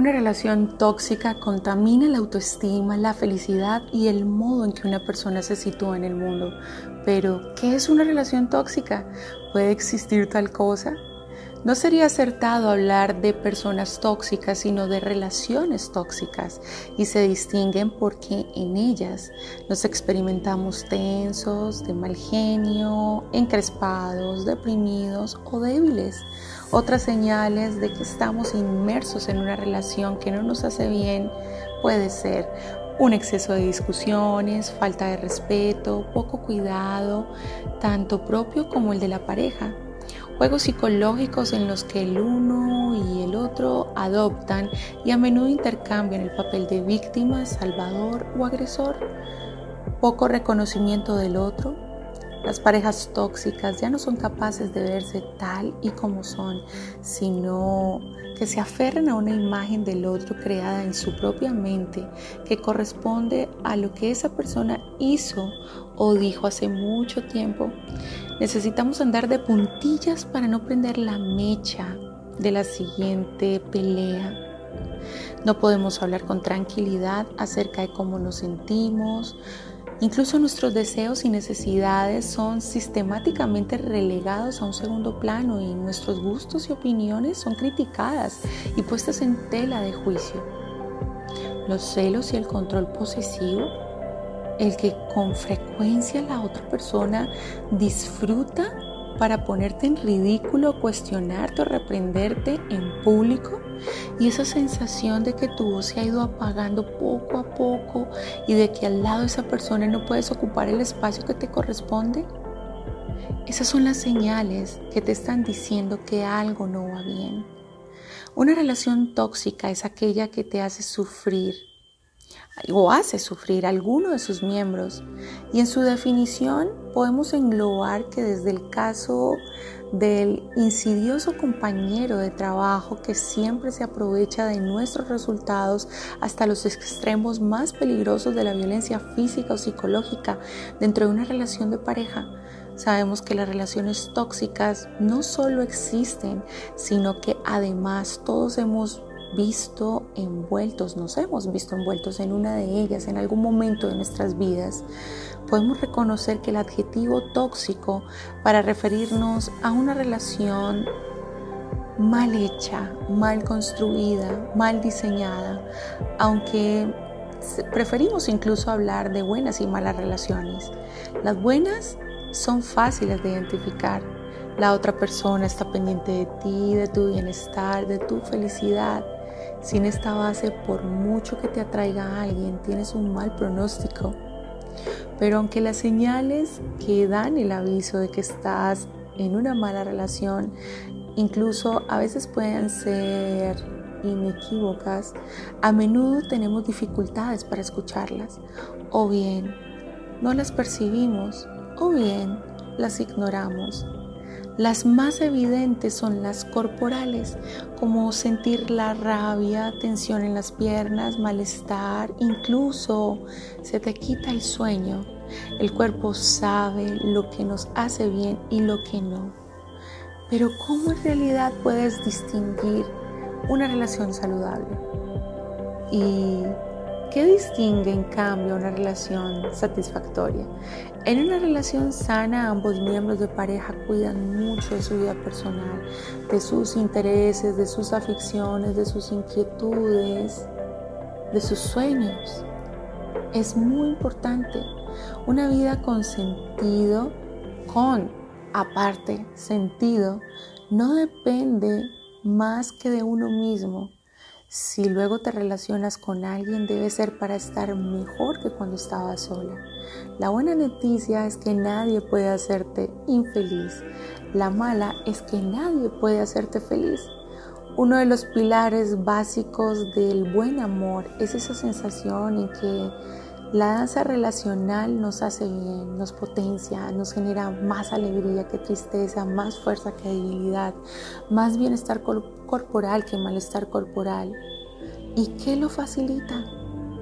Una relación tóxica contamina la autoestima, la felicidad y el modo en que una persona se sitúa en el mundo. Pero, ¿qué es una relación tóxica? ¿Puede existir tal cosa? No sería acertado hablar de personas tóxicas, sino de relaciones tóxicas, y se distinguen porque en ellas nos experimentamos tensos, de mal genio, encrespados, deprimidos o débiles. Otras señales de que estamos inmersos en una relación que no nos hace bien puede ser un exceso de discusiones, falta de respeto, poco cuidado, tanto propio como el de la pareja juegos psicológicos en los que el uno y el otro adoptan y a menudo intercambian el papel de víctima, salvador o agresor, poco reconocimiento del otro. Las parejas tóxicas ya no son capaces de verse tal y como son, sino que se aferran a una imagen del otro creada en su propia mente que corresponde a lo que esa persona hizo o dijo hace mucho tiempo. Necesitamos andar de puntillas para no prender la mecha de la siguiente pelea. No podemos hablar con tranquilidad acerca de cómo nos sentimos, Incluso nuestros deseos y necesidades son sistemáticamente relegados a un segundo plano y nuestros gustos y opiniones son criticadas y puestas en tela de juicio. Los celos y el control posesivo, el que con frecuencia la otra persona disfruta para ponerte en ridículo, cuestionarte o reprenderte en público y esa sensación de que tu voz se ha ido apagando poco a poco y de que al lado de esa persona no puedes ocupar el espacio que te corresponde. Esas son las señales que te están diciendo que algo no va bien. Una relación tóxica es aquella que te hace sufrir o hace sufrir a alguno de sus miembros. Y en su definición podemos englobar que desde el caso del insidioso compañero de trabajo que siempre se aprovecha de nuestros resultados hasta los extremos más peligrosos de la violencia física o psicológica dentro de una relación de pareja. Sabemos que las relaciones tóxicas no solo existen, sino que además todos hemos visto envueltos, nos hemos visto envueltos en una de ellas en algún momento de nuestras vidas, podemos reconocer que el adjetivo tóxico para referirnos a una relación mal hecha, mal construida, mal diseñada, aunque preferimos incluso hablar de buenas y malas relaciones. Las buenas son fáciles de identificar. La otra persona está pendiente de ti, de tu bienestar, de tu felicidad. Sin esta base, por mucho que te atraiga a alguien, tienes un mal pronóstico. Pero aunque las señales que dan el aviso de que estás en una mala relación, incluso a veces pueden ser inequívocas, a menudo tenemos dificultades para escucharlas. O bien no las percibimos, o bien las ignoramos. Las más evidentes son las corporales, como sentir la rabia, tensión en las piernas, malestar, incluso se te quita el sueño. El cuerpo sabe lo que nos hace bien y lo que no. Pero ¿cómo en realidad puedes distinguir una relación saludable? Y ¿Qué distingue en cambio una relación satisfactoria? En una relación sana ambos miembros de pareja cuidan mucho de su vida personal, de sus intereses, de sus aficiones, de sus inquietudes, de sus sueños. Es muy importante. Una vida con sentido, con aparte sentido, no depende más que de uno mismo si luego te relacionas con alguien debe ser para estar mejor que cuando estabas sola. La buena noticia es que nadie puede hacerte infeliz. La mala es que nadie puede hacerte feliz. Uno de los pilares básicos del buen amor es esa sensación en que la danza relacional nos hace bien, nos potencia, nos genera más alegría que tristeza, más fuerza que debilidad, más bienestar corporal que malestar corporal. ¿Y qué lo facilita?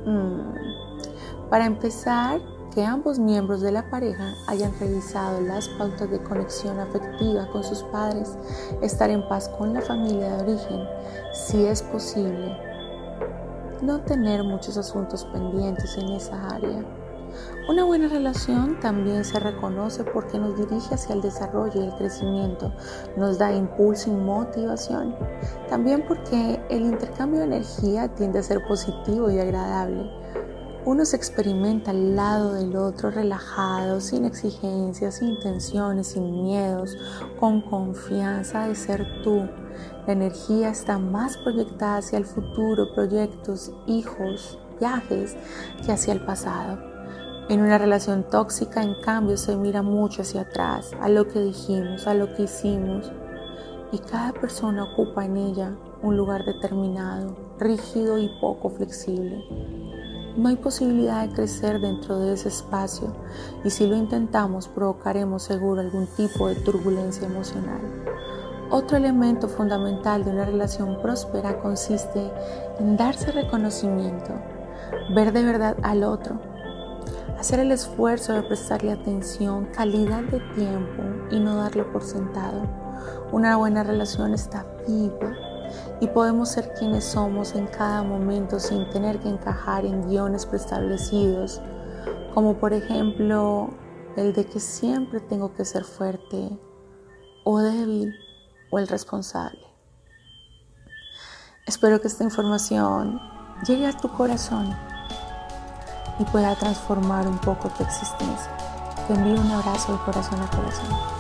Mm, para empezar, que ambos miembros de la pareja hayan revisado las pautas de conexión afectiva con sus padres, estar en paz con la familia de origen, si es posible, no tener muchos asuntos pendientes en esa área. Una buena relación también se reconoce porque nos dirige hacia el desarrollo y el crecimiento, nos da impulso y motivación. También porque el intercambio de energía tiende a ser positivo y agradable. Uno se experimenta al lado del otro relajado, sin exigencias, sin tensiones, sin miedos, con confianza de ser tú. La energía está más proyectada hacia el futuro, proyectos, hijos, viajes, que hacia el pasado. En una relación tóxica, en cambio, se mira mucho hacia atrás, a lo que dijimos, a lo que hicimos, y cada persona ocupa en ella un lugar determinado, rígido y poco flexible. No hay posibilidad de crecer dentro de ese espacio y si lo intentamos provocaremos seguro algún tipo de turbulencia emocional. Otro elemento fundamental de una relación próspera consiste en darse reconocimiento, ver de verdad al otro, hacer el esfuerzo de prestarle atención, calidad de tiempo y no darlo por sentado. Una buena relación está viva y podemos ser quienes somos en cada momento sin tener que encajar en guiones preestablecidos, como por ejemplo el de que siempre tengo que ser fuerte o débil o el responsable. Espero que esta información llegue a tu corazón y pueda transformar un poco tu existencia. Te envío un abrazo de corazón a corazón.